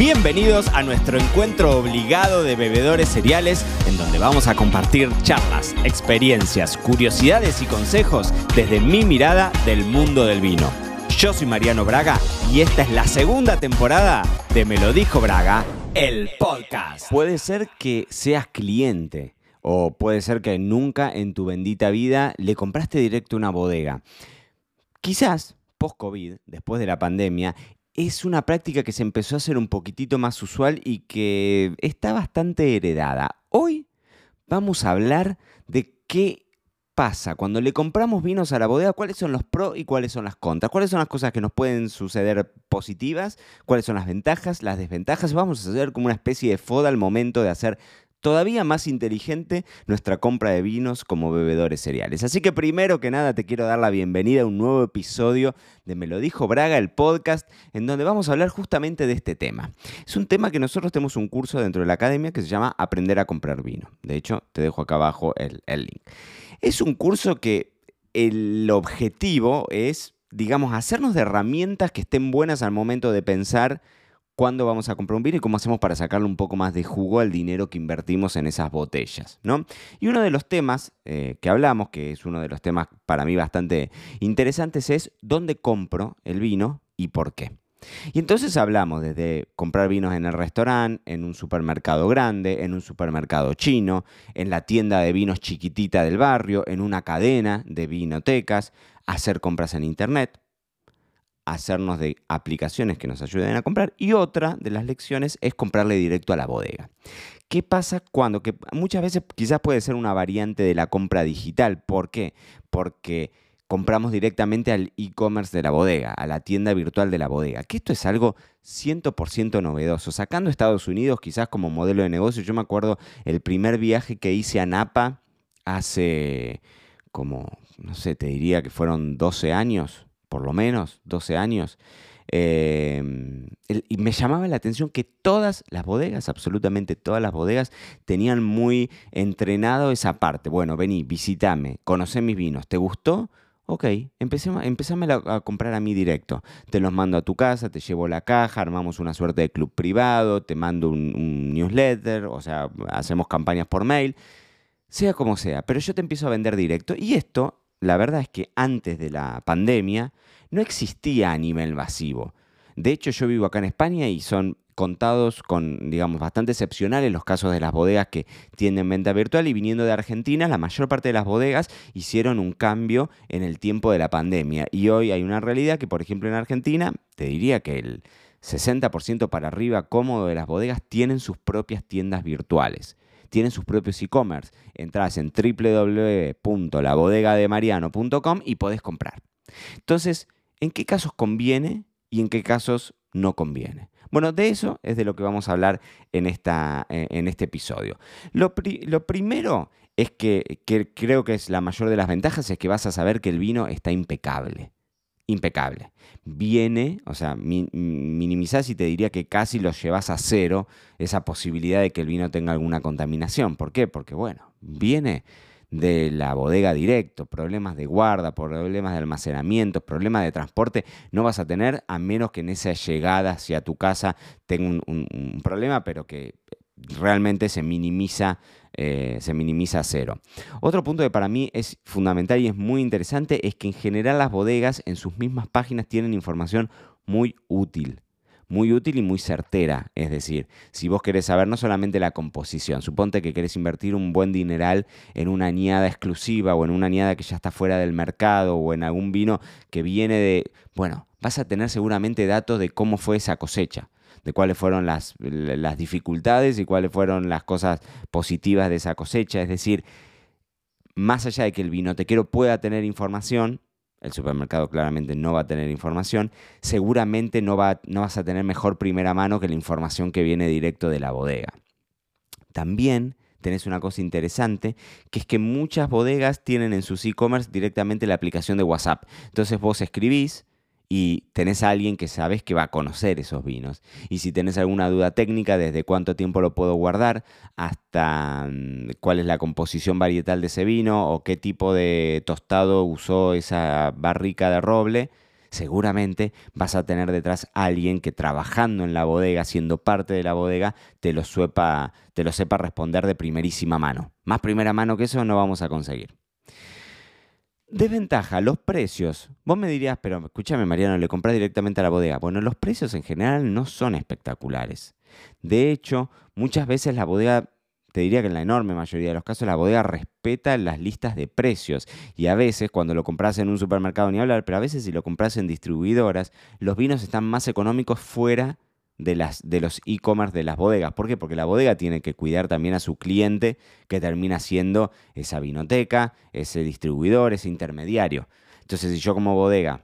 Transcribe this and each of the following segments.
Bienvenidos a nuestro encuentro obligado de bebedores cereales, en donde vamos a compartir charlas, experiencias, curiosidades y consejos desde mi mirada del mundo del vino. Yo soy Mariano Braga y esta es la segunda temporada de Me lo dijo Braga, el podcast. Puede ser que seas cliente o puede ser que nunca en tu bendita vida le compraste directo una bodega. Quizás post-COVID, después de la pandemia, es una práctica que se empezó a hacer un poquitito más usual y que está bastante heredada. Hoy vamos a hablar de qué pasa cuando le compramos vinos a la bodega, cuáles son los pros y cuáles son las contras, cuáles son las cosas que nos pueden suceder positivas, cuáles son las ventajas, las desventajas. Vamos a hacer como una especie de foda al momento de hacer todavía más inteligente nuestra compra de vinos como bebedores cereales. Así que primero que nada te quiero dar la bienvenida a un nuevo episodio de Me lo dijo Braga, el podcast, en donde vamos a hablar justamente de este tema. Es un tema que nosotros tenemos un curso dentro de la academia que se llama Aprender a comprar vino. De hecho, te dejo acá abajo el, el link. Es un curso que el objetivo es, digamos, hacernos de herramientas que estén buenas al momento de pensar cuándo vamos a comprar un vino y cómo hacemos para sacarle un poco más de jugo al dinero que invertimos en esas botellas. ¿no? Y uno de los temas eh, que hablamos, que es uno de los temas para mí bastante interesantes, es dónde compro el vino y por qué. Y entonces hablamos desde comprar vinos en el restaurante, en un supermercado grande, en un supermercado chino, en la tienda de vinos chiquitita del barrio, en una cadena de vinotecas, hacer compras en internet, hacernos de aplicaciones que nos ayuden a comprar y otra de las lecciones es comprarle directo a la bodega. ¿Qué pasa cuando? Que muchas veces quizás puede ser una variante de la compra digital. ¿Por qué? Porque compramos directamente al e-commerce de la bodega, a la tienda virtual de la bodega. Que esto es algo 100% novedoso. Sacando Estados Unidos quizás como modelo de negocio, yo me acuerdo el primer viaje que hice a Napa hace como, no sé, te diría que fueron 12 años, por lo menos 12 años. Em, y me llamaba la atención que todas las bodegas, absolutamente todas las bodegas, tenían muy entrenado esa parte. Bueno, vení, visitame, conocé mis vinos, ¿te gustó? Ok, empezame a comprar a mí directo. Te los mando a tu casa, te llevo la caja, armamos una suerte de club privado, te mando un newsletter, o sea, hacemos campañas por mail, sea como sea, pero yo te empiezo a vender directo. Y esto la verdad es que antes de la pandemia no existía a nivel masivo. De hecho, yo vivo acá en España y son contados con, digamos, bastante excepcionales los casos de las bodegas que tienen venta virtual y viniendo de Argentina, la mayor parte de las bodegas hicieron un cambio en el tiempo de la pandemia. Y hoy hay una realidad que, por ejemplo, en Argentina, te diría que el 60% para arriba cómodo de las bodegas tienen sus propias tiendas virtuales tienen sus propios e-commerce. Entras en www.labodegademariano.com y podés comprar. Entonces, ¿en qué casos conviene y en qué casos no conviene? Bueno, de eso es de lo que vamos a hablar en, esta, en este episodio. Lo, primero es que creo que es la mayor de las ventajas, es que vas a saber que el vino está impecable impecable. Viene, o sea, minimizás y te diría que casi lo llevas a cero esa posibilidad de que el vino tenga alguna contaminación. ¿Por qué? Porque, bueno, viene de la bodega directo, problemas de guarda, problemas de almacenamiento, problemas de transporte, no vas a tener a menos que en esa llegada hacia tu casa tenga un problema, pero que realmente se minimiza, eh, se minimiza a cero. Otro punto que para mí es fundamental y es muy interesante es que en general las bodegas en sus mismas páginas tienen información muy útil. Muy útil y muy certera. Es decir, si vos querés saber no solamente la composición, suponte que querés invertir un buen dineral en una añada exclusiva o en una añada que ya está fuera del mercado o en algún vino que viene de. Bueno, vas a tener seguramente datos de cómo fue esa cosecha de cuáles fueron las, las dificultades y cuáles fueron las cosas positivas de esa cosecha. Es decir, más allá de que el vinotequero pueda tener información, el supermercado claramente no va a tener información, seguramente no, va, no vas a tener mejor primera mano que la información que viene directo de la bodega. También tenés una cosa interesante, que es que muchas bodegas tienen en sus e-commerce directamente la aplicación de WhatsApp. Entonces vos escribís, y tenés a alguien que sabes que va a conocer esos vinos. Y si tenés alguna duda técnica, desde cuánto tiempo lo puedo guardar, hasta mm, cuál es la composición varietal de ese vino o qué tipo de tostado usó esa barrica de roble, seguramente vas a tener detrás a alguien que trabajando en la bodega, siendo parte de la bodega, te lo, sepa, te lo sepa responder de primerísima mano. Más primera mano que eso no vamos a conseguir. Desventaja, los precios. Vos me dirías, pero escúchame Mariano, le compras directamente a la bodega. Bueno, los precios en general no son espectaculares. De hecho, muchas veces la bodega te diría que en la enorme mayoría de los casos la bodega respeta las listas de precios y a veces cuando lo compras en un supermercado ni hablar, pero a veces si lo compras en distribuidoras, los vinos están más económicos fuera de, las, de los e-commerce de las bodegas. ¿Por qué? Porque la bodega tiene que cuidar también a su cliente que termina siendo esa vinoteca, ese distribuidor, ese intermediario. Entonces si yo como bodega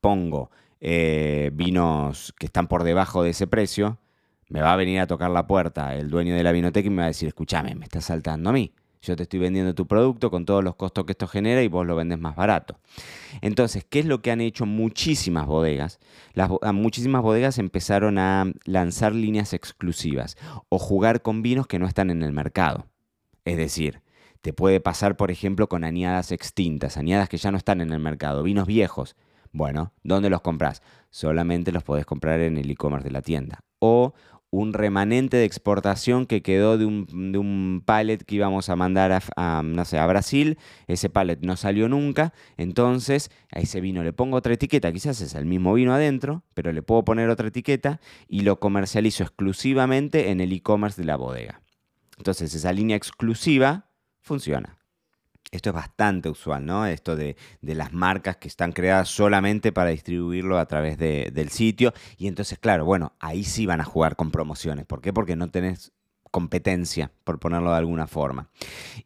pongo eh, vinos que están por debajo de ese precio, me va a venir a tocar la puerta el dueño de la vinoteca y me va a decir, escúchame, me estás saltando a mí. Yo te estoy vendiendo tu producto con todos los costos que esto genera y vos lo vendes más barato. Entonces, ¿qué es lo que han hecho muchísimas bodegas? Las, muchísimas bodegas empezaron a lanzar líneas exclusivas o jugar con vinos que no están en el mercado. Es decir, te puede pasar, por ejemplo, con añadas extintas, añadas que ya no están en el mercado, vinos viejos. Bueno, ¿dónde los compras? Solamente los podés comprar en el e-commerce de la tienda. O un remanente de exportación que quedó de un, de un pallet que íbamos a mandar a, no sé, a Brasil. Ese pallet no salió nunca. Entonces a ese vino le pongo otra etiqueta. Quizás es el mismo vino adentro, pero le puedo poner otra etiqueta y lo comercializo exclusivamente en el e-commerce de la bodega. Entonces esa línea exclusiva funciona. Esto es bastante usual, ¿no? Esto de, las marcas que están creadas solamente para distribuirlo a través del sitio. Y entonces, claro, bueno, ahí sí van a jugar con promociones. ¿Por qué? Porque no tenés competencia, por ponerlo de alguna forma.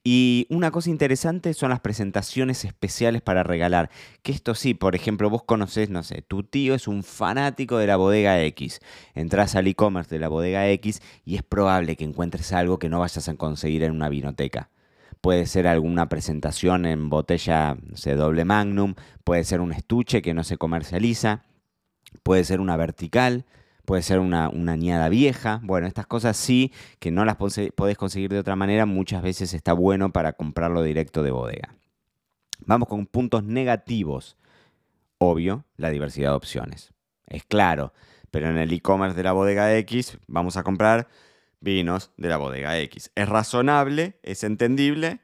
Y una cosa interesante son las presentaciones especiales para regalar. Que esto sí, por ejemplo, vos conocés, no sé, tu tío es un fanático de la bodega X. Entras al e-commerce de la bodega X y es probable que encuentres algo que no vayas a conseguir en una vinoteca puede ser alguna presentación en botella no doble magnum, puede ser un estuche que no se comercializa, puede ser una vertical, puede ser una, una añada vieja. Bueno, estas cosas sí, que no las podés conseguir de otra manera, muchas veces está bueno para comprarlo directo de bodega. Vamos con puntos negativos. Obvio, la diversidad de opciones. Es claro, pero en el e-commerce de la bodega X vamos a comprar vinos de la bodega X. Es razonable, es entendible,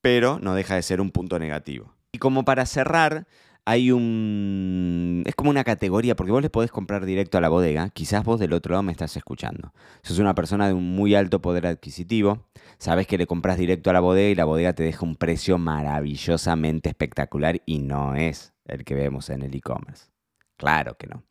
pero no deja de ser un punto negativo. Y como para cerrar, hay un... Es como una categoría, porque vos le podés comprar directo a la bodega, quizás vos del otro lado me estás escuchando. Sos una persona de un muy alto poder adquisitivo, sabes que le compras directo a la bodega y la bodega te deja un precio maravillosamente espectacular y no es el que vemos en el e-commerce. Claro que no.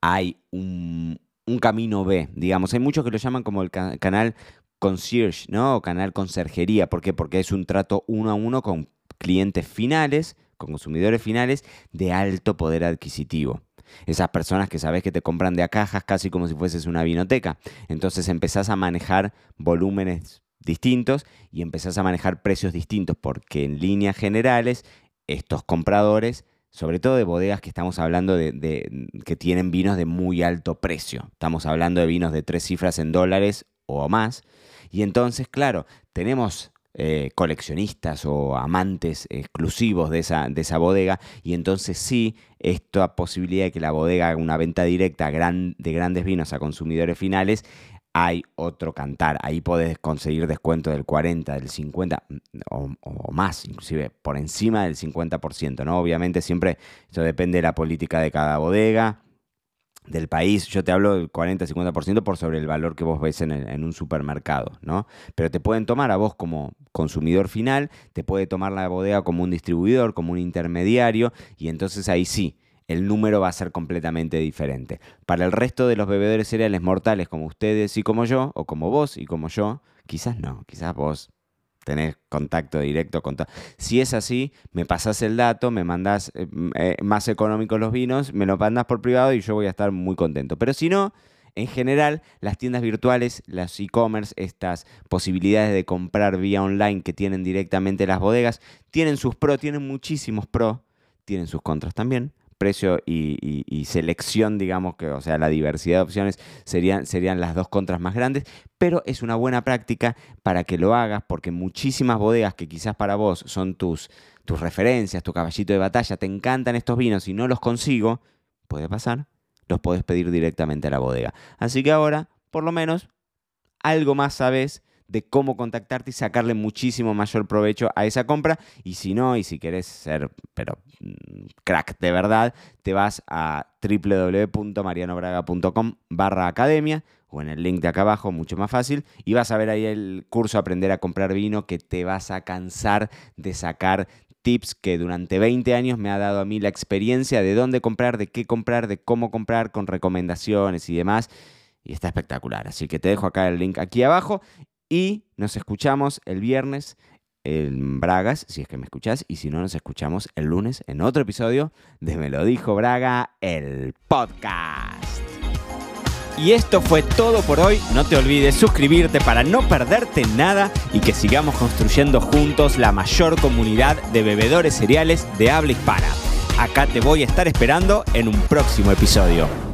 Hay un, un camino B, digamos. Hay muchos que lo llaman como el canal concierge, ¿no? O canal conserjería. ¿Por qué? Porque es un trato uno a uno con clientes finales, con consumidores finales de alto poder adquisitivo. Esas personas que sabes que te compran de a cajas casi como si fueses una vinoteca. Entonces empezás a manejar volúmenes distintos y empezás a manejar precios distintos porque en líneas generales estos compradores sobre todo de bodegas que estamos hablando de, que tienen vinos de muy alto precio. Estamos hablando de vinos de tres cifras en dólares o más. Y entonces, claro, tenemos eh, coleccionistas o amantes exclusivos de esa, de esa bodega. Y entonces sí, esta posibilidad de que la bodega haga una venta directa de grandes vinos a consumidores finales hay otro cantar. Ahí podés conseguir descuento del 40, del 50 mm, o, más, inclusive por encima del 50%, ¿no? Obviamente siempre eso depende de la política de cada bodega, del país. Yo te hablo del 40-50% por sobre el valor que vos ves en, en, un supermercado, ¿no? Pero te pueden tomar a vos como consumidor final, te puede tomar la bodega como un distribuidor, como un intermediario, y entonces ahí sí el número va a ser completamente diferente. Para el resto de los bebedores cereales mortales como ustedes y como yo, o como vos y como yo, quizás no, quizás vos tenés contacto directo con. Si es así, me pasás el dato, me mandás eh, eh, más económicos los vinos, me lo mandas por privado y yo voy a estar muy contento. Pero si no, en general, las tiendas virtuales, las e-commerce, estas posibilidades de comprar vía online que tienen directamente las bodegas, tienen sus pros, tienen muchísimos pros, tienen sus contras también precio y, selección, digamos que, o sea, la diversidad de opciones serían, serían las dos contras más grandes, pero es una buena práctica para que lo hagas porque muchísimas bodegas que quizás para vos son tus, tus referencias, tu caballito de batalla, te encantan estos vinos y no los consigo, puede pasar, los podés pedir directamente a la bodega. Así que ahora, por lo menos, algo más sabes de cómo contactarte y sacarle muchísimo mayor provecho a esa compra. Y si no, y si querés ser, pero mm, crack de verdad, te vas a www.marianobraga.com barra academia o en el link de acá abajo, mucho más fácil, y vas a ver ahí el curso Aprender a comprar vino que te vas a cansar de sacar tips que durante 20 años me ha dado a mí la experiencia de dónde comprar, de qué comprar, de cómo comprar, con recomendaciones y demás. Y está espectacular. Así que te dejo acá el link aquí abajo y nos escuchamos el viernes en Bragas, si es que me escuchás, y si no, nos escuchamos el lunes en otro episodio de Me lo dijo Braga, el podcast. Y esto fue todo por hoy. No te olvides suscribirte para no perderte nada y que sigamos construyendo juntos la mayor comunidad de bebedores cereales de habla hispana. Acá te voy a estar esperando en un próximo episodio.